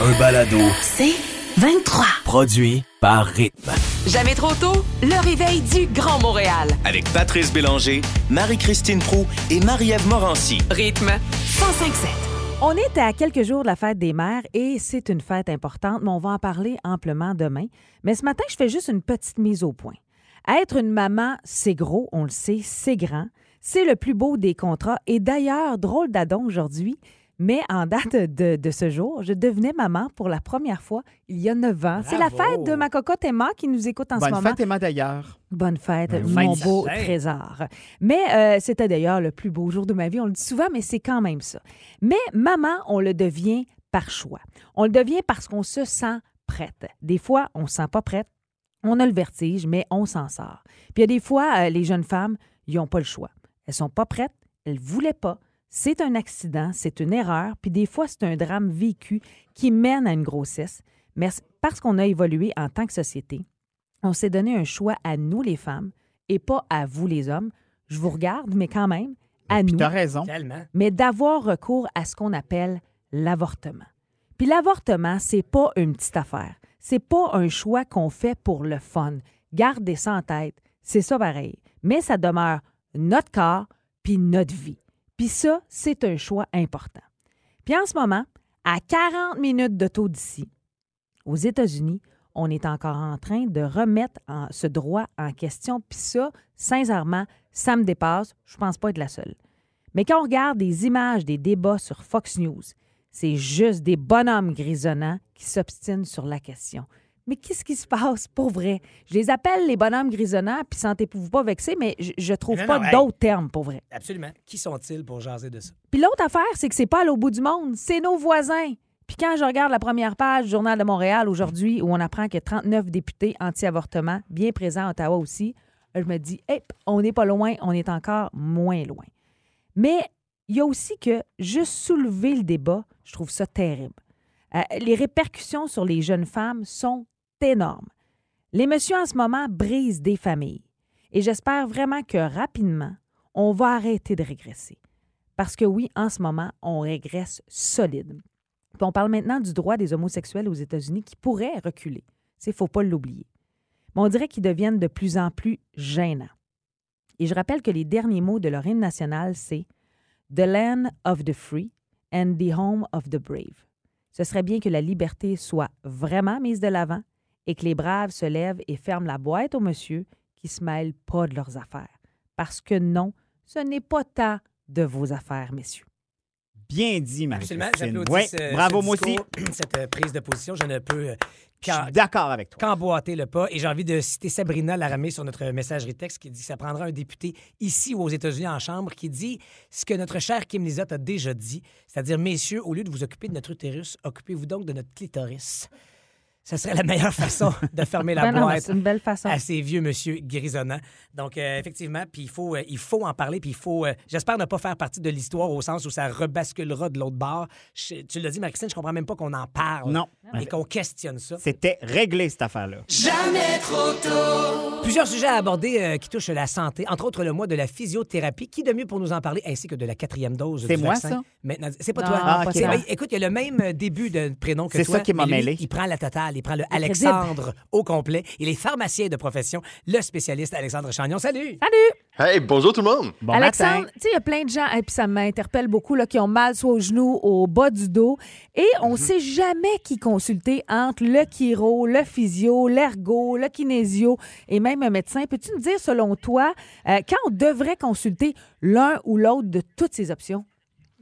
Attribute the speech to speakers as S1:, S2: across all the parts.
S1: Un balado
S2: C'est 23.
S1: produit par Rythme.
S2: Jamais trop tôt, le réveil du Grand Montréal.
S3: avec Patrice Bélanger, Marie-Christine Prou et Marie-Ève Morancy.
S2: Rythme 1057.
S4: On est à quelques jours de la fête des mères et c'est une fête importante, mais on va en parler amplement demain. Mais ce matin, je fais juste une petite mise au point. Être une maman, c'est gros, on le sait, c'est grand. C'est le plus beau des contrats. Et d'ailleurs, drôle d'adon aujourd'hui, mais en date de, de ce jour, je devenais maman pour la première fois il y a neuf ans. C'est la fête de ma cocotte Emma qui nous écoute en ce
S5: Bonne
S4: moment.
S5: fête, Emma, d'ailleurs.
S4: Bonne fête,
S5: Ben
S4: mon beau trésor. Mais euh, c'était d'ailleurs le plus beau jour de ma vie. On le dit souvent, mais c'est quand même ça. Mais maman, on le devient par choix. On le devient parce qu'on se sent prête. Des fois, on ne se sent pas prête. On a le vertige, mais on s'en sort. Puis il y a des fois, euh, les jeunes femmes, ils n'ont pas le choix. Elles sont pas prêtes, elles ne voulaient pas. C'est un accident, c'est une erreur, puis des fois, c'est un drame vécu qui mène à une grossesse. Mais parce qu'on a évolué en tant que société, on s'est donné un choix à nous, les femmes, et pas à vous, les hommes. Je vous regarde, mais quand même, à nous.
S5: T'as raison.
S6: Tellement.
S4: Mais d'avoir recours à ce qu'on appelle l'avortement. Puis l'avortement, c'est pas une petite affaire. C'est pas un choix qu'on fait pour le fun. Gardez ça en tête. C'est ça pareil. Mais ça demeure notre corps puis notre vie. Puis ça, c'est un choix important. Puis en ce moment, à 40 minutes de taux d'ici, aux États-Unis, on est encore en train de remettre ce droit en question. Puis ça, sincèrement, ça me dépasse. Je pense pas être la seule. Mais quand on regarde des images des débats sur Fox News, c'est juste des bonhommes grisonnants qui s'obstinent sur la question. Mais qu'est-ce qui se passe? Pour vrai? Je les appelle les bonhommes grisonnants, puis sentez-vous pas vexés, mais je, je trouve
S6: Non,
S4: pas
S6: hey.
S4: d'autres termes pour vrai.
S6: Absolument. Qui sont-ils pour jaser de ça?
S4: Puis l'autre affaire, c'est que c'est pas à l'au bout du monde, c'est nos voisins. Puis quand je regarde la première page du Journal de Montréal aujourd'hui, où on apprend qu'il y a 39 députés anti-avortement, bien présents à Ottawa aussi, je me dis, hey, on n'est pas loin, on est encore moins loin. Mais il y a aussi que juste soulever le débat, je trouve ça terrible. Euh, les répercussions sur les jeunes femmes sont Les messieurs en ce moment brisent des familles. Et j'espère vraiment que rapidement, on va arrêter de régresser. Parce que oui, en ce moment, on régresse solide. On parle maintenant du droit des homosexuels aux États-Unis qui pourrait reculer. Il ne faut pas l'oublier. Mais on dirait qu'ils deviennent de plus en plus gênants. Et je rappelle que les derniers mots de leur hymne national, c'est The land of the free and the home of the brave. Ce serait bien que la liberté soit vraiment mise de l'avant et que les braves se lèvent et ferment la boîte aux monsieur qui se mêlent pas de leurs affaires. Parce que non, ce n'est pas tant de vos affaires, messieurs.
S5: Bien dit,
S6: Absolument. J'applaudis
S5: Oui,
S6: ce-
S5: bravo,
S6: ce
S5: moi aussi.
S6: cette euh, prise de position. Je ne peux euh,
S5: Je
S6: qu'en-
S5: suis d'accord avec toi.
S6: qu'emboîter le pas. Et j'ai envie de citer Sabrina Laramé sur notre messagerie texte qui dit que ça prendra un député ici ou aux États-Unis en Chambre qui dit ce que notre cher Kim Lizotte a déjà dit, c'est-à-dire, messieurs, au lieu de vous occuper de notre utérus, occupez-vous donc de notre clitoris. Ce serait la meilleure façon de fermer la
S4: Ben non,
S6: boîte
S4: c'est une belle façon.
S6: à ces vieux monsieur grisonnants. Donc, euh, effectivement, puis il faut, euh, il faut en parler, puis il faut... euh, J'espère ne pas faire partie de l'histoire au sens où ça rebasculera de l'autre bord. Je- tu l'as dit, Marie-Christine, je comprends même pas qu'on en parle.
S5: Non.
S6: Et qu'on questionne ça.
S5: C'était réglé, cette affaire-là.
S6: Plusieurs sujets à aborder euh, qui touchent la santé, entre autres le mois de la physiothérapie. Qui de mieux pour nous en parler, ainsi que de la quatrième dose
S5: C'est
S6: du
S5: moi,
S6: vaccin?
S5: ça?
S6: Maintenant, c'est pas
S4: Non,
S6: toi.
S5: Ah.
S6: C'est-
S4: ça.
S6: ben, écoute, il y a le même début de prénom que
S5: C'est
S6: toi.
S5: ça qui m'a mêlé.
S6: Il prend la totale, il prend le. Alexandre au complet. Il est pharmacien de profession, le spécialiste Alexandre Chagnon. Salut!
S4: Salut!
S7: Hey, bonjour tout le monde!
S5: Bon
S4: Alexandre, tu sais, il y a plein de gens, et puis ça m'interpelle beaucoup, là, qui ont mal soit au genou, au bas du dos, et on ne sait jamais qui consulter entre le chiro, le physio, l'ergo, le kinésio et même un médecin. Peux-tu nous dire, selon toi, euh, quand on devrait consulter l'un ou l'autre de toutes ces options?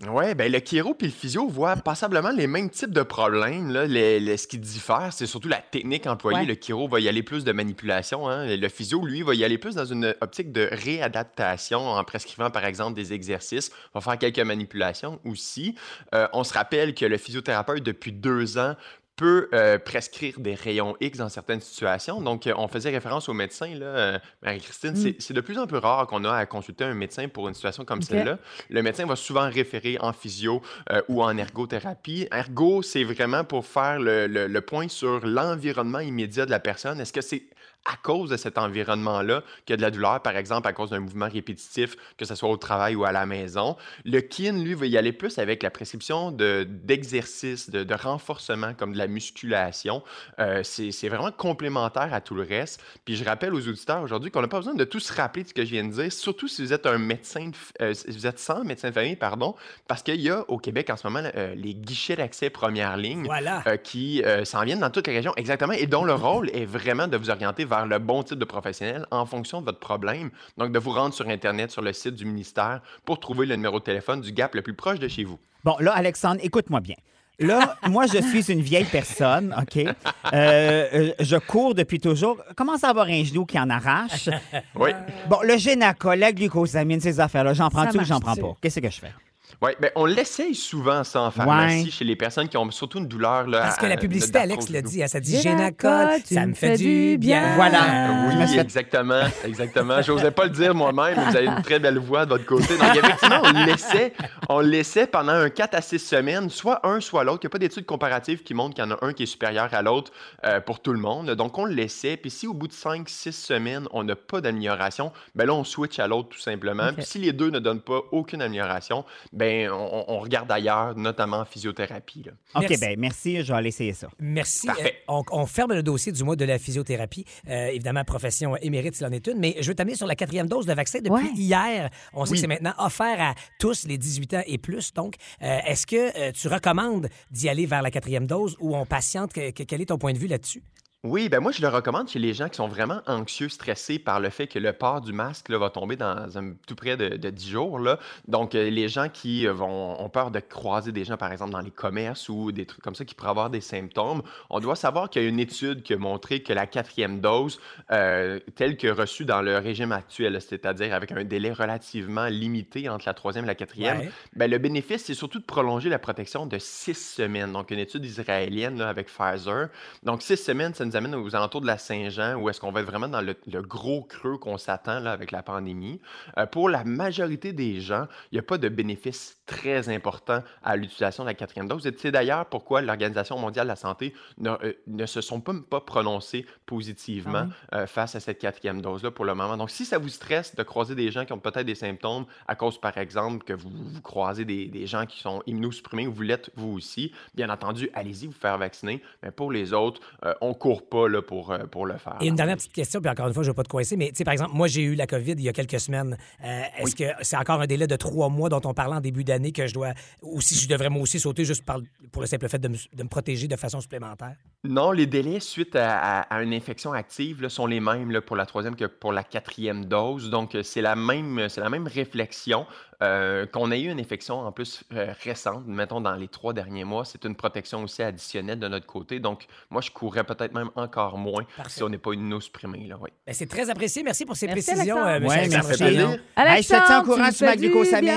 S7: Oui, ben le chiro puis le physio voient passablement les mêmes types de problèmes. Là. Les- les- ce qui diffère, c'est surtout la technique employée.
S4: Ouais.
S7: Le chiro va y aller plus de manipulation. hein. Le physio, lui, va y aller plus dans une optique de réadaptation en prescrivant, par exemple, des exercices. On va faire quelques manipulations aussi. Euh, on se rappelle que le physiothérapeute, depuis deux ans, peut euh, prescrire des rayons X dans certaines situations. Donc, euh, on faisait référence au médecin, là, euh, Marie-Christine. C'est- C'est de plus en plus rare qu'on a à consulter un médecin pour une situation comme celle-là. Le médecin va souvent référer en physio euh, ou en ergothérapie. Ergo, c'est vraiment pour faire le, le- le point sur l'environnement immédiat de la personne. Est-ce que c'est à cause de cet environnement-là qu'il y a de la douleur, par exemple, à cause d'un mouvement répétitif, que ce soit au travail ou à la maison? Le kin, lui, va y aller plus avec la prescription de- d'exercices, de, de renforcement, comme de la musculation. Euh, c'est vraiment complémentaire à tout le reste. Puis je rappelle aux auditeurs aujourd'hui qu'on n'a pas besoin de tout se rappeler de ce que je viens de dire, surtout si vous êtes un médecin, de euh, si vous êtes sans médecin de famille, pardon, parce qu'il y a au Québec en ce moment euh, les guichets d'accès première ligne
S6: Voilà.
S7: euh, qui s'en viennent dans toutes les régions, exactement, et dont le rôle est vraiment de vous orienter vers le bon type de professionnel en fonction de votre problème. Donc, de vous rendre sur Internet, sur le site du ministère, pour trouver le numéro de téléphone du GAP le plus proche de chez vous.
S5: Bon, là, Alexandre, écoute-moi bien. Là, moi, je suis une vieille personne, OK? Euh, euh, je cours depuis toujours. Commence à avoir un genou qui en arrache?
S7: Oui.
S5: Bon, le génaca, la glucosamine, ces affaires-là, j'en prends-tu ou j'en prends pas? Qu'est-ce que je fais?
S7: Oui, ben, on l'essaye souvent ça en pharmacie chez les personnes qui ont surtout une douleur. Là,
S6: Parce que la publicité, Alex l'a dit, hein, ça dit
S4: Génacol,
S6: ça me fait du bien.
S5: Voilà. Je me
S7: Oui, exactement, exactement. J'osais pas le dire moi-même, mais vous avez une très belle voix de votre côté. Donc, effectivement, on laissait, on laissait pendant un 4 à 6 semaines, soit un, soit l'autre. Il n'y a pas d'études comparatives qui montrent qu'il y en a un qui est supérieur à l'autre euh, pour tout le monde. Donc, on le laissait. Puis, si au bout de 5, 6 semaines, on n'a pas d'amélioration, ben là, on switch à l'autre tout simplement.
S4: Ok.
S7: Puis, si les deux ne donnent pas aucune amélioration, ben on, on regarde ailleurs, notamment en physiothérapie. là.
S5: OK,
S6: Merci.
S5: ben merci, je vais aller essayer ça.
S6: Merci.
S7: Parfait.
S6: Euh, on, on ferme le dossier du mois de la physiothérapie. Euh, évidemment, profession émérite, s'il en est une. Mais je veux t'amener sur la quatrième dose de vaccin depuis
S4: Ouais.
S6: hier. On sait
S7: Oui.
S6: que c'est maintenant offert à tous les 18 ans et plus. Donc, euh, est-ce que euh, tu recommandes d'y aller vers la quatrième dose ou on patiente? Que- que- quel est ton point de vue là-dessus?
S7: Oui, ben moi, je le recommande chez les gens qui sont vraiment anxieux, stressés par le fait que le port du masque là, va tomber dans un, tout près de, de 10 jours. Là. Donc, euh, les gens qui euh, vont, ont peur de croiser des gens, par exemple, dans les commerces ou des trucs comme ça qui pourraient avoir des symptômes, on doit savoir qu'il y a une étude qui a montré que la quatrième dose, euh, telle que reçue dans le régime actuel, c'est-à-dire avec un délai relativement limité entre la troisième et la quatrième,
S6: Ouais.
S7: ben, le bénéfice, c'est surtout de prolonger la protection de six semaines. Donc, une étude israélienne là, avec Pfizer. Donc, six semaines, ça nous amène aux alentours de la Saint-Jean, où est-ce qu'on va être vraiment dans le, le gros creux qu'on s'attend là, avec la pandémie. Euh, pour la majorité des gens, il n'y a pas de bénéfice très important à l'utilisation de la quatrième dose. Et c'est d'ailleurs pourquoi l'Organisation mondiale de la santé ne, euh, ne se sont pas, pas prononcés positivement euh, face à cette quatrième dose-là pour le moment. Donc, si ça vous stresse de croiser des gens qui ont peut-être des symptômes à cause, par exemple, que vous, vous croisez des, des gens qui sont immunosupprimés ou vous l'êtes vous aussi, bien entendu, allez-y vous faire vacciner. Mais pour les autres, euh, on court pas là, pour, euh, pour le faire.
S6: Et une dernière petite question, puis encore une fois, je ne veux pas te coincer, mais par exemple, moi, j'ai eu la COVID il y a quelques semaines. Euh, Est-ce que c'est encore un délai de trois mois dont on parlait en début d'année que je dois, ou si je devrais moi aussi sauter juste par- pour le simple fait de me, de me protéger de façon supplémentaire?
S7: Non, les délais suite à, à- à une infection active là, sont les mêmes là, pour la troisième que pour la quatrième dose. Donc, euh, c'est la même, c'est la même réflexion. Euh, qu'on ait eu une infection en plus euh, récente, mettons dans les trois derniers mois, c'est une protection aussi additionnelle de notre côté. Donc, moi, je courrais peut-être même encore moins
S6: Parfait.
S7: si on n'est pas immunosupprimé. Là, oui.
S6: Ben, c'est très apprécié. Merci pour ces
S4: Merci,
S6: précisions, euh,
S5: Ouais,
S6: Alexandre
S5: merci. Hey, je te tiens au
S4: Alexandre,
S5: courant sur ma glucosamine.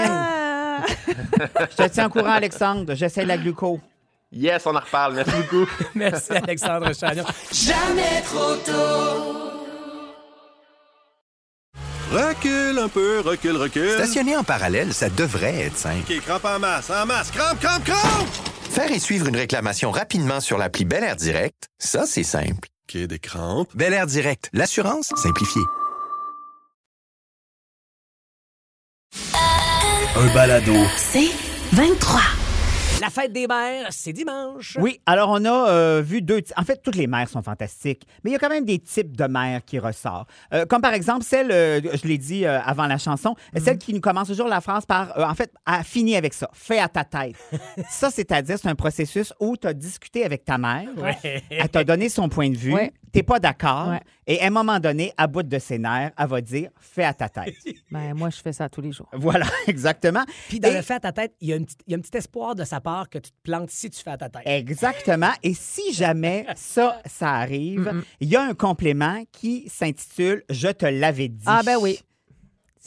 S5: Je te tiens au courant, Alexandre. J'essaie la gluco.
S7: Yes, on en reparle. Merci beaucoup.
S6: Merci, Alexandre Chagnon.
S8: Recule un peu, recule, recule.
S9: Stationner en parallèle, ça devrait être simple.
S8: OK, crampe en masse, en masse, crampe, crampe, crampe!
S9: Faire et suivre une réclamation rapidement sur l'appli Bel Air Direct, ça, c'est simple.
S8: OK, des crampes.
S9: Bel Air Direct, l'assurance simplifiée.
S1: Un balado.
S2: C'est 23.
S6: La fête des mères, c'est dimanche.
S5: Oui, alors on a euh, vu deux. En fait, toutes les mères sont fantastiques, mais il y a quand même des types de mères qui ressortent. Euh, comme par exemple celle, euh, je l'ai dit avant la chanson, celle qui nous commence toujours la phrase par, en fait, a fini avec ça, fais à ta tête. ça, c'est-à-dire, c'est un processus où tu as discuté avec ta mère,
S6: Ouais.
S5: elle t'a donné son point de vue,
S4: Ouais.
S5: T'es pas d'accord.
S4: Ouais.
S5: Et à un moment donné, à bout de ses nerfs, elle va dire fais à ta tête.
S4: Ben, moi, je fais ça tous les jours.
S5: voilà, exactement.
S6: Puis dans
S5: Et-
S6: le fait à ta tête, il y, a un petit, il y a un petit espoir de sa part que tu te plantes si tu fais à ta tête.
S5: Exactement. Et si jamais ça, ça arrive, il y a un complément qui s'intitule Je te l'avais dit.
S4: Ah, ben oui.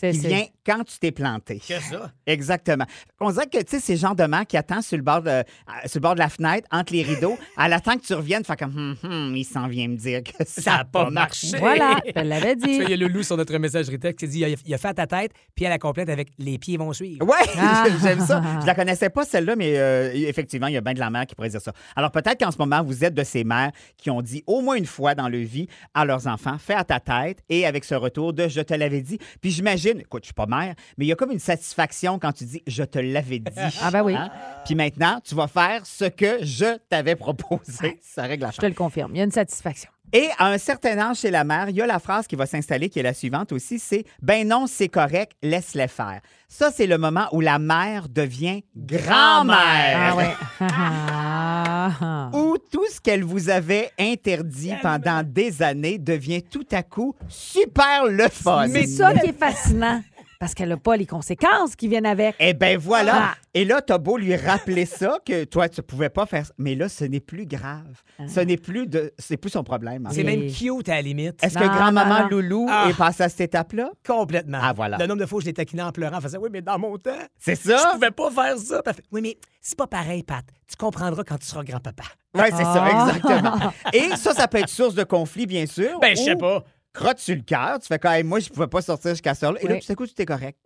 S4: C'est
S5: Qui
S4: c'est-
S5: vient quand tu t'es planté.
S6: Que ça?
S5: Exactement. On dirait que, tu sais, ces gens de mère qui attend sur le, bord de, euh, sur le bord de la fenêtre, entre les rideaux, elle attend que tu reviennes, fait comme, hum, hum, il s'en vient me dire que ça n'a pas
S6: pas
S5: marché.
S4: Voilà, je l'avais
S6: Tu vois,
S4: dit.
S6: il y a Loulou sur notre messagerie texte qui dit il a, il a fait à ta tête, puis elle la complète avec les pieds vont suivre.
S5: Ouais,
S4: Ah.
S5: j'aime ça. Je la connaissais pas celle-là, mais euh, effectivement, il y a bien de la mère qui pourrait dire ça. Alors peut-être qu'en ce moment, vous êtes de ces mères qui ont dit au moins une fois dans leur vie à leurs enfants, fais à ta tête, et avec ce retour de je te l'avais dit. Puis j'imagine, écoute, je suis pas mère, mais il y a comme une satisfaction quand tu dis je te l'avais dit.
S4: Ah, ben oui.
S5: Hein? Puis maintenant, tu vas faire ce que je t'avais proposé. Ça règle la
S4: Je te le confirme. Il y a une satisfaction.
S5: Et à un certain âge chez la mère, il y a la phrase qui va s'installer, qui est la suivante aussi, c'est « Ben non, c'est correct, laisse-les faire ». Ça, c'est le moment où la mère devient grand-mère.
S4: Ah, ouais.
S5: Où tout ce qu'elle vous avait interdit pendant des années devient tout à coup super le fun.
S4: C'est ça qui est fascinant. Parce qu'elle n'a pas les conséquences qui viennent avec.
S5: Eh ben voilà.
S4: Ah.
S5: Et là, t'as beau lui rappeler ça, que toi, tu pouvais pas faire ça. Mais là, ce n'est plus grave. Ce n'est plus de... C'est plus son problème. en
S6: C'est même cute à la limite.
S5: Est-ce que grand-maman. Loulou
S6: Ah.
S5: est passée à cette étape-là?
S6: Complètement.
S5: Ah, voilà.
S6: Le nombre de fois où je l'ai taquiné en pleurant, en faisant Oui, mais dans mon temps,
S5: C'est ça?
S6: je pouvais pas faire ça. Oui, mais c'est pas pareil, Pat. Tu comprendras quand tu seras grand-papa.
S5: Oui, c'est ça,
S4: Ah.
S5: exactement. Et ça, ça peut être source de conflit, bien sûr.
S6: Ben, je sais
S5: ou
S6: pas.
S5: Crotte sur le cœur. Tu fais quand même, moi, je pouvais pas sortir jusqu'à ça. Et là, tout à coup, tu es correct.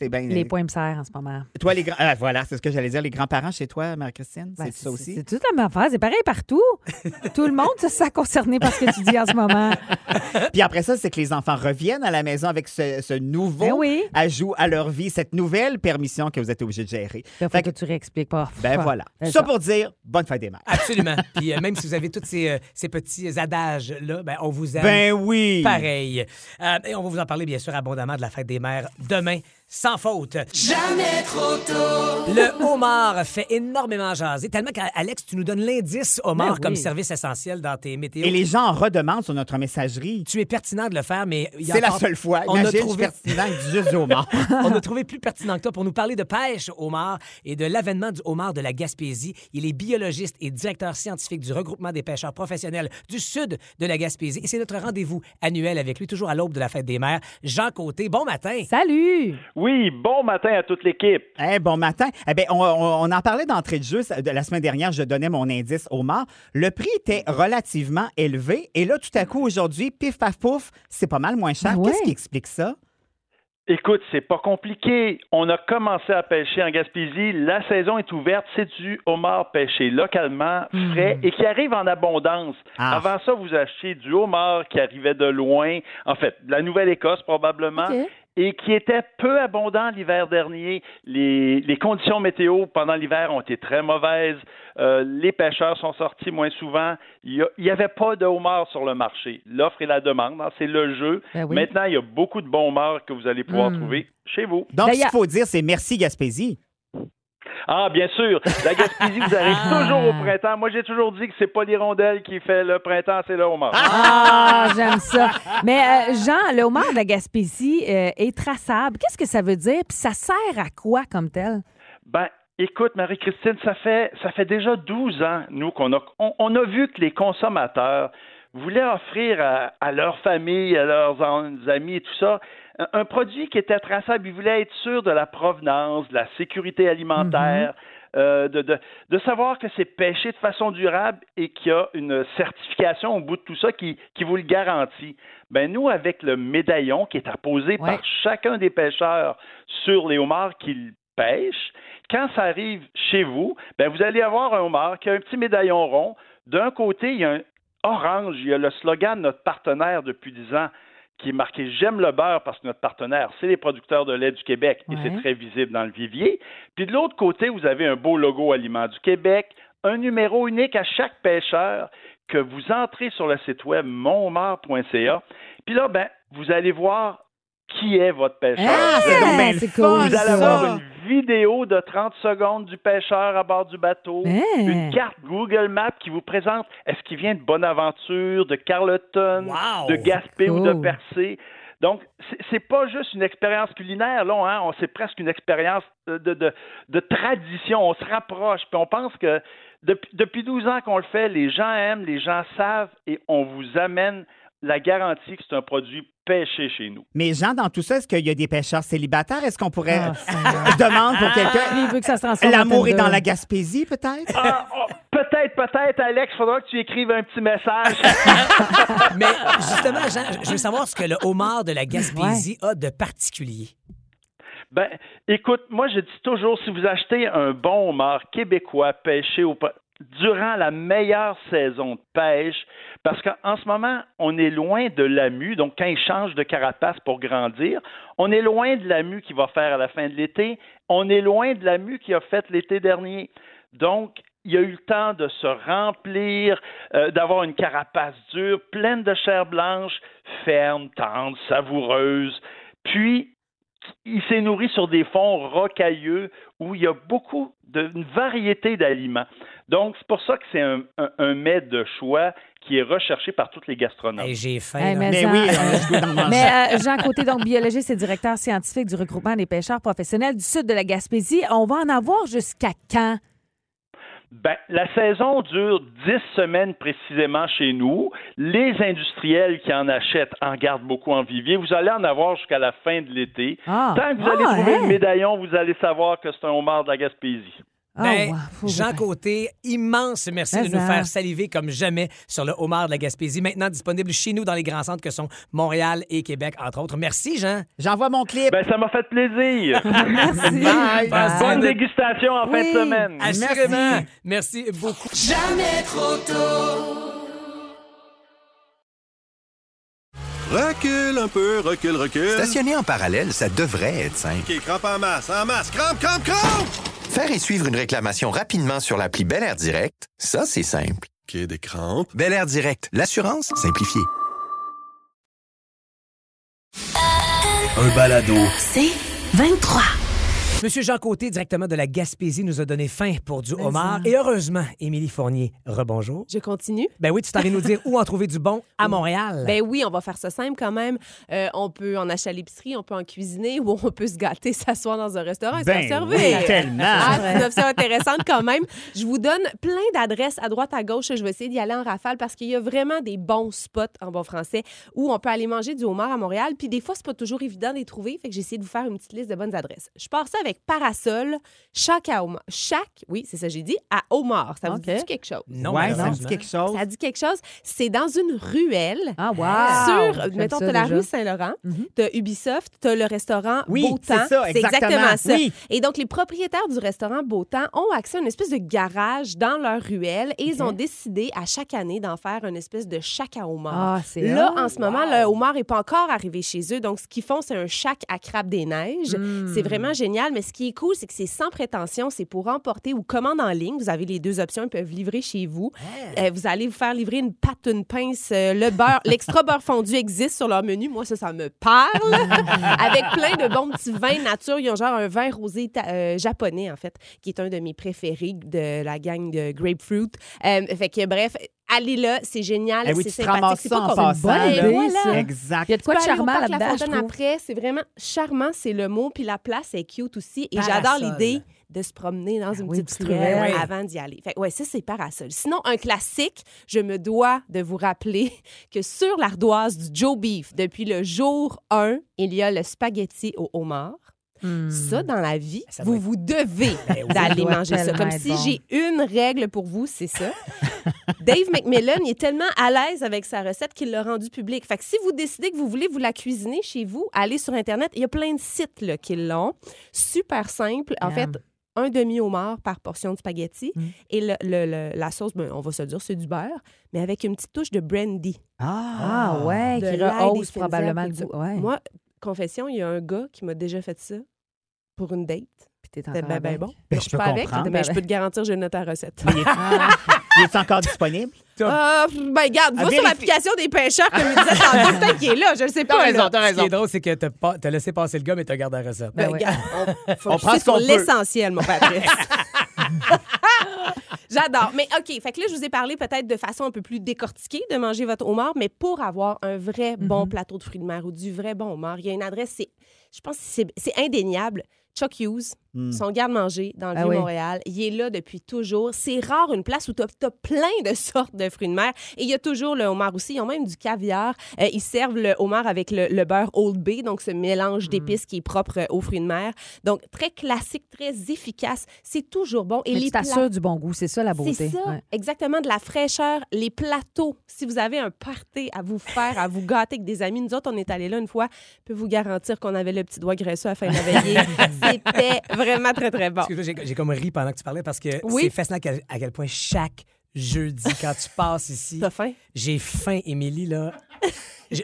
S5: C'est bien.
S4: Les points me serrent en ce moment.
S5: Toi, les grands. Ah, voilà, c'est ce que j'allais dire. Les grands-parents chez toi, Marie-Christine,
S4: Ben,
S5: c'est ça aussi?
S4: C'est toute la même affaire. C'est pareil partout. Tout le monde se sent concerné par ce que tu dis en ce moment.
S5: Puis après ça, c'est que les enfants reviennent à la maison avec ce, ce nouveau
S4: Ben oui.
S5: ajout à leur vie, cette nouvelle permission que vous êtes obligé de gérer.
S4: Il faut
S5: Fait
S4: que tu réexpliques pas.
S5: Ben voilà. Ça
S4: ça.
S5: pour dire bonne fête des mères.
S6: Absolument. Puis euh, même si vous avez tous ces, euh, ces petits adages-là, ben, on vous aime.
S5: Ben oui.
S6: Pareil. Euh, et on va vous en parler, bien sûr, abondamment de la fête des mères demain, sans faute. Jamais trop tôt. Le homard fait énormément jaser, tellement qu'Alex, tu nous donnes l'indice homard
S4: Ben oui.
S6: comme service essentiel dans tes météos.
S5: Et les gens en redemandent sur notre messagerie.
S6: Tu es pertinent de le faire, mais... il y a
S5: C'est la seule fois.
S6: On a
S5: Imagine,
S6: trouvé-
S5: je suis pertinent du juste mort.
S6: On a trouvé plus pertinent que toi pour nous parler de pêche homard et de l'avènement du homard de la Gaspésie. Il est biologiste et directeur scientifique du regroupement des pêcheurs professionnels du sud de la Gaspésie. Et c'est notre rendez-vous annuel avec lui, toujours à l'aube de la fête des mères. Jean Côté, bon matin.
S4: Salut!
S10: Oui, bon matin à toute l'équipe.
S5: Eh, bon matin. Eh bien, on, on- on en parlait d'entrée de jeu. de La semaine dernière, je donnais mon indice au mort. Le prix était relativement élevé. Et là, tout à coup, aujourd'hui, pif, paf, pouf, c'est pas mal moins cher.
S4: Ouais?
S5: Qu'est-ce qui explique ça?
S10: Écoute, c'est pas compliqué. On a commencé à pêcher en Gaspésie. La saison est ouverte. C'est du homard pêché localement, frais et qui arrive en abondance.
S5: Ah.
S10: Avant ça, vous achetiez du homard qui arrivait de loin, en fait, de la Nouvelle-Écosse probablement. Et qui était peu abondant l'hiver dernier. Les, les conditions météo pendant l'hiver ont été très mauvaises. Euh, les pêcheurs sont sortis moins souvent. Il n'y avait pas de homards sur le marché. L'offre et la demande, hein, c'est le jeu.
S4: Ben oui.
S10: Maintenant, il y a beaucoup de bons homards que vous allez pouvoir
S4: Mm.
S10: trouver chez vous.
S5: Donc, ce qu'il faut dire, c'est merci Gaspésie.
S10: Ah, bien sûr. La Gaspésie, vous arrivez
S4: Ah.
S10: toujours au printemps. Moi, j'ai toujours dit que c'est pas l'hirondelle qui fait le printemps, c'est le homard.
S4: Ah, j'aime ça. Mais euh, Jean, le homard de la Gaspésie euh, est traçable. Qu'est-ce que ça veut dire? Puis ça sert à quoi comme tel?
S10: Ben, écoute, Marie-Christine, ça fait, ça fait déjà 12 ans, nous, qu'on a, on, on a vu que les consommateurs voulaient offrir à, à leur famille, à leurs amis et tout ça, un, un produit qui était traçable. Ils voulaient être sûrs de la provenance, de la sécurité alimentaire. euh, de, de, de savoir que c'est pêché de façon durable et qu'il y a une certification au bout de tout ça qui, qui vous le garantit. Ben nous, avec le médaillon qui est apposé
S4: Ouais.
S10: par chacun des pêcheurs sur les homards qu'ils pêchent, quand ça arrive chez vous, ben vous allez avoir un homard qui a un petit médaillon rond. D'un côté, il y a un orange, il y a le slogan de notre partenaire depuis 10 ans qui est marqué J'aime le beurre parce que notre partenaire, c'est les producteurs de lait du Québec et
S4: Ouais.
S10: c'est très visible dans le vivier. Puis de l'autre côté, vous avez un beau logo Aliments du Québec, un numéro unique à chaque pêcheur que vous entrez sur le site web monmar.ca. Puis là, ben, vous allez voir qui est votre pêcheur.
S5: Ah, c'est
S4: cool,
S10: Vous allez
S4: ça.
S10: avoir une vidéo de 30 secondes du pêcheur à bord du bateau,
S4: Hein?
S10: une carte Google Maps qui vous présente est-ce qu'il vient de Bonaventure, de Carleton,
S6: Wow!
S10: de Gaspé ou de. Percé? Donc, c'est- pas juste une expérience culinaire, là, hein, on- c'est presque une expérience de, de, de- de tradition. On se rapproche, puis on pense que depuis, depuis 12 ans qu'on le fait, les gens aiment, les gens savent, et on vous amène la garantie que c'est un produit pêché chez nous.
S5: Mais Jean, dans tout ça, est-ce qu'il y a des pêcheurs célibataires? Est-ce qu'on pourrait
S4: Ah,
S5: euh, demande pour quelqu'un?
S4: il veut que ça se transforme en
S5: L'amour est dans la Gaspésie, peut-être?
S10: Ah, oh, peut-être, peut-être, Alex, faudra que tu écrives un petit message.
S6: Mais justement, Jean, je veux savoir ce que le homard de la Gaspésie a de particulier.
S10: Ben, écoute, moi, je dis toujours, si vous achetez un bon homard québécois pêché au, durant la meilleure saison de pêche, parce qu'en ce moment, on est loin de l'amu, donc quand il change de carapace pour grandir, on est loin de l'amu qu'il va faire à la fin de l'été, on est loin de l'amu qu'il a fait l'été dernier. Donc, il a eu le temps de se remplir, euh, d'avoir une carapace dure, pleine de chair blanche, ferme, tendre, savoureuse. Puis, il s'est nourri sur des fonds rocailleux où il y a beaucoup de une variété d'aliments. Donc, c'est pour ça que c'est un, un- un mets de choix qui est recherché par toutes les gastronomes.
S6: J'ai faim.
S4: Hey, mais
S5: Mais
S4: Jean,
S5: oui,
S4: euh,
S5: euh.
S4: Mais euh, Jean Côté, donc biologiste et directeur scientifique du regroupement des pêcheurs professionnels du sud de la Gaspésie, on va en avoir jusqu'à quand?
S10: Ben, la saison dure 10 semaines précisément chez nous. Les industriels qui en achètent en gardent beaucoup en vivier. Vous allez en avoir jusqu'à la fin de l'été.
S4: Ah.
S10: Tant que vous allez
S4: Ah,
S10: trouver
S4: hein?
S10: le médaillon, vous allez savoir que c'est un homard de la Gaspésie.
S4: Ah,
S6: Ben, Jean Côté, immense merci
S4: Mais
S6: de nous faire saliver comme jamais sur le homard de la Gaspésie, maintenant disponible chez nous dans les grands centres que sont Montréal et Québec, entre autres. Merci, Jean.
S5: J'envoie mon clip.
S10: Ben, ça m'a fait plaisir.
S4: Merci.
S5: Bye.
S6: Bye.
S10: Bonne dégustation en fin de semaine.
S6: Assurément. Merci beaucoup.
S8: Recule un peu, recule, recule.
S9: Stationner en parallèle, ça devrait être simple.
S8: OK, crampe en masse, en masse. Crampe, crampe, crampe!
S9: Faire et suivre une réclamation rapidement sur l'appli Bel Air Direct, ça, c'est simple.
S8: OK, des crampes.
S9: Bel Air Direct, l'assurance simplifiée.
S1: Un balado.
S2: C'est 23.
S6: Monsieur Jean Côté, directement de la Gaspésie, nous a donné faim pour du homard. Et heureusement, Émilie Fournier, rebonjour.
S11: Je continue.
S6: Ben oui, tu t'en nous dire où en trouver du bon à Montréal.
S11: Ben oui, on va faire ça simple quand même. Euh, on peut en acheter à l'épicerie, on peut en cuisiner ou on peut se gâter, s'asseoir dans un restaurant et se
S5: Ben
S11: faire
S5: oui,
S11: servir.
S5: tellement.
S11: Ah, c'est une option intéressante quand même. Je vous donne plein d'adresses à droite, à gauche. Je vais essayer d'y aller en rafale parce qu'il y a vraiment des bons spots en bon français où on peut aller manger du homard à Montréal. Puis des fois, c'est pas toujours évident de les trouver. Fait que j'ai essayé de vous faire une petite liste de bonnes adresses. Je pars ça avec Parasol, chaque à homard. Chaque, oui, c'est ça que j'ai dit, à homard. Ça vous
S4: OK.
S11: dit quelque chose?
S6: non,
S5: ouais, ça dit quelque chose.
S11: Ça dit quelque chose. C'est dans une ruelle.
S4: Ah, wow!
S11: Sur, mettons, t'as la
S4: déjà.
S11: rue Saint-Laurent,
S4: Mhm.
S11: t'as Ubisoft, t'as le restaurant
S5: Oui,
S11: Beau
S5: c'est
S11: Temps.
S5: ça,
S11: C'est
S5: exactement.
S11: exactement ça.
S5: Oui.
S11: Et donc, les propriétaires du restaurant Beau Temps ont accès à une espèce de garage dans leur ruelle et ils ont décidé à chaque année d'en faire une espèce de chac à homard.
S4: Ah, c'est
S11: Là, en ce moment, le homard n'est pas encore arrivé chez eux. Donc, ce qu'ils font, c'est un chac à crabe des neiges.
S4: Hmm.
S11: C'est vraiment génial. Mais ce qui est cool, c'est que c'est sans prétention. C'est pour emporter ou commande en ligne. Vous avez les deux options. Ils peuvent livrer chez vous. Euh, vous allez vous faire livrer une pâte, une pince, euh, le beurre. L'extra beurre fondu existe sur leur menu. Moi, ça, ça me parle. Avec plein de bons petits vins nature. Ils ont genre un vin rosé euh, japonais, en fait, qui est un de mes préférés de la gang de Grapefruit. Fait que, bref, allez là. C'est génial.
S5: Eh oui,
S11: c'est
S5: tu te
S11: sympathique.
S5: ramasses
S11: C'est
S5: ça
S11: pas
S5: en
S11: comme-
S5: passant.
S4: bonne idée,
S11: Voilà.
S4: ça.
S5: Exact.
S4: Il y a de quoi de charmant
S11: La
S4: là-dedans, trouve.
S11: après, c'est vraiment charmant, c'est le mot, puis la place est cute aussi. Et j'adore l'idée de se promener dans une
S4: oui,
S11: petite ruelle avant d'y aller. Fait, ouais, ça, c'est parasol. Sinon, un classique, je me dois de vous rappeler que sur l'ardoise du Joe Beef, depuis le jour 1, il y a le spaghetti au homard.
S4: Hmm.
S11: Ça, dans la vie,
S6: Ça doit
S11: vous vous devez
S6: Ben oui.
S11: D'aller manger ça. Comme si
S4: bon.
S11: j'ai une règle pour vous, c'est ça. Dave McMillan, il est tellement à l'aise avec sa recette qu'il l'a rendue publique. Fait que si vous décidez que vous voulez vous la cuisiner chez vous, allez sur Internet. Il y a plein de sites là, qui l'ont. Super simple. En fait, un demi-homard par portion de spaghetti.
S4: Mm.
S11: Et le- le- le- la sauce, ben, on va se le dire, c'est du beurre, mais avec une petite touche de brandy.
S4: Ah, ouais,
S11: De
S4: qui rehausse probablement le goût. Ouais.
S11: Moi, confession, il y a un gars qui m'a déjà fait ça pour une date.
S4: Puis t'es
S11: ben, ben
S4: avec.
S11: bon.
S5: Ben, je
S11: suis
S5: peux
S11: pas avec,
S5: comprendre.
S11: mais je peux te garantir, je note ta recette.
S5: Mais il est, il est encore disponible?
S11: Ah, ben, regarde, va
S5: À
S11: sur l'application des pêcheurs, comme il disait tantôt, peut-être qu'il est là, je ne sais pas. là.
S6: Ce qui est drôle, c'est que t'as pas- t'as laissé passer le gars, mais t'as gardé la recette.
S11: Ben,
S4: ouais.
S11: regarde, on, faut
S5: On prend ce qu'on
S11: l'essentiel, mon Patrice. J'adore. Mais OK, fait que là, je vous ai parlé peut-être de façon un peu plus décortiquée de manger votre homard, mais pour avoir un vrai bon plateau de fruits de mer ou du vrai bon homard, il y a une adresse, c'est, je pense que c'est indéniable. Chuck Hughes, son garde-manger dans le
S4: Ah oui.
S11: Vieux-Montréal. Il est là depuis toujours. C'est rare une place où tu as, plein de sortes de fruits de mer. Et il y a toujours le homard aussi. Ils ont même du caviar. Euh, ils servent le homard avec le, le beurre Old Bay, donc ce mélange d'épices qui est propre euh, aux fruits de mer. Donc, très classique, très efficace. C'est toujours bon. Et
S4: Mais
S11: les
S4: tu
S11: plats-
S4: du bon goût, c'est ça la beauté.
S11: c'est ça,
S4: Ouais.
S11: exactement, de la fraîcheur. Les plateaux, si vous avez un party à vous faire, à vous gâter avec des amis, nous autres, on est allés là une fois, je peux vous garantir qu'on avait le petit doigt graisseux à la fin de la veillée. C'était vraiment très, très bon.
S6: Excuse-moi, j'ai j'ai comme ri pendant que tu parlais parce que
S11: Oui.
S6: c'est fascinant à quel, à quel point chaque jeudi, quand tu passes ici,
S11: T'as faim?
S6: j'ai faim, Émilie, là.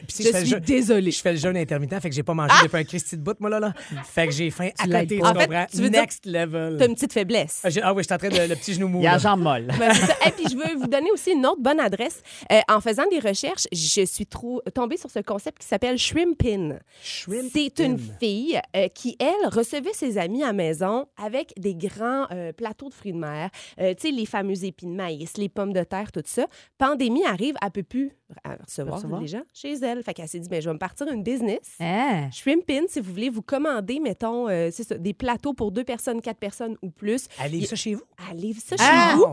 S6: Si
S11: Je suis désolée.
S6: Je fais le jeûne intermittent, fait que j'ai pas mangé depuis un Christy de bout, moi, là, là. Fait que j'ai faim à côté, tu.
S11: En fait, tu veux dire-
S6: Next level.
S11: T'as une petite faiblesse.
S6: Ah, ah oui, je suis en train de le petit genou mou.
S5: Il a la
S6: là.
S5: jambe molle.
S11: Ben. Et puis, je veux vous donner aussi une autre bonne adresse. Euh, en faisant des recherches, je suis trop tombée sur ce concept qui s'appelle Shrimpin.
S6: Shrimp
S11: C'est une fille euh, qui, elle, recevait ses amis à maison avec des grands euh, plateaux de fruits de mer. Euh, tu sais, les fameux épis de maïs, les pommes de terre, tout ça. Pandémie arrive, elle peut plus recevoir,
S4: Recevoir.
S11: les gens chez elle. Fait qu'elle s'est dit, ben, je vais me partir une business.
S4: Hein?
S11: Shrimpin, si vous voulez vous commander, mettons, euh, c'est ça, des plateaux pour deux personnes, quatre personnes ou plus.
S6: Allez, ça chez vous.
S11: Allez ça
S6: Ah!
S11: chez vous.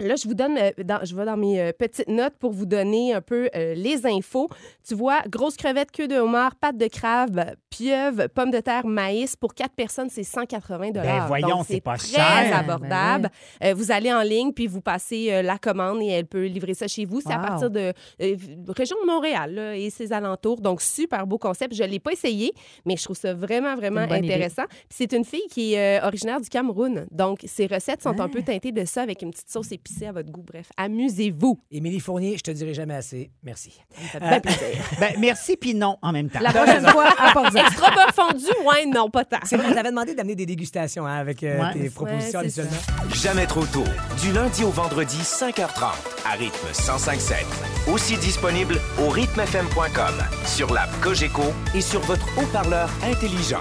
S11: Là, je vous donne, euh, dans- je vais dans mes euh, petites notes pour vous donner un peu euh, les infos. Tu vois, grosse crevette, queue de homard, pâte de crabe, pieuvre, pommes de terre, maïs. Pour quatre personnes, c'est 180
S5: Ben voyons,
S11: Donc,
S5: c'est pas
S11: très
S5: cher.
S11: abordable. Euh, vous allez en ligne, puis vous passez euh, la commande et elle peut livrer ça chez vous. C'est à partir de euh, région de Montréal là, et ses alentours. Donc, super beau concept. Je ne l'ai pas essayé, mais je trouve ça vraiment, vraiment intéressant. Puis c'est une fille qui est euh, originaire du Cameroun. Donc, ses recettes sont
S4: Ah.
S11: un peu teintées de ça avec une petite sauce épicée à votre goût. Bref, amusez-vous.
S6: Émilie Fournier, je te dirai jamais assez. Merci.
S11: Ça fait
S5: Euh,
S11: plaisir.
S5: Ben, merci, puis non en même temps.
S4: La prochaine fois, apporte-en.
S11: Extra beurre fondu, ouais, non, pas tant.
S6: C'est vrai, on t'avait demandé d'amener des dégustations hein, avec euh,
S5: Ouais.
S6: tes propositions
S11: c'est
S6: habituellement.
S3: Jamais trop tôt. Du lundi au vendredi, 5h30, à rythme 1057. Aussi disponible au rythmefm.com, sur l'app Cogeco et sur votre haut-parleur intelligent.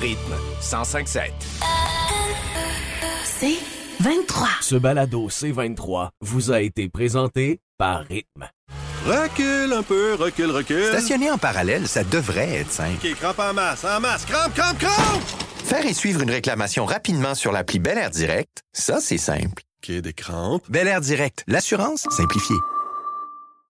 S3: Rythme 1057.
S1: C'est 23.
S12: Ce balado C23 vous a été présenté par Rythme.
S8: Recule un peu, recule, recule.
S9: Stationner en parallèle, ça devrait être simple.
S8: OK, crampe en masse, en masse. Crampe, crampe, crampe!
S9: Faire et suivre une réclamation rapidement sur l'appli Bel Air Direct, ça, c'est simple.
S8: OK, des crampes.
S9: Bel Air Direct, l'assurance simplifiée.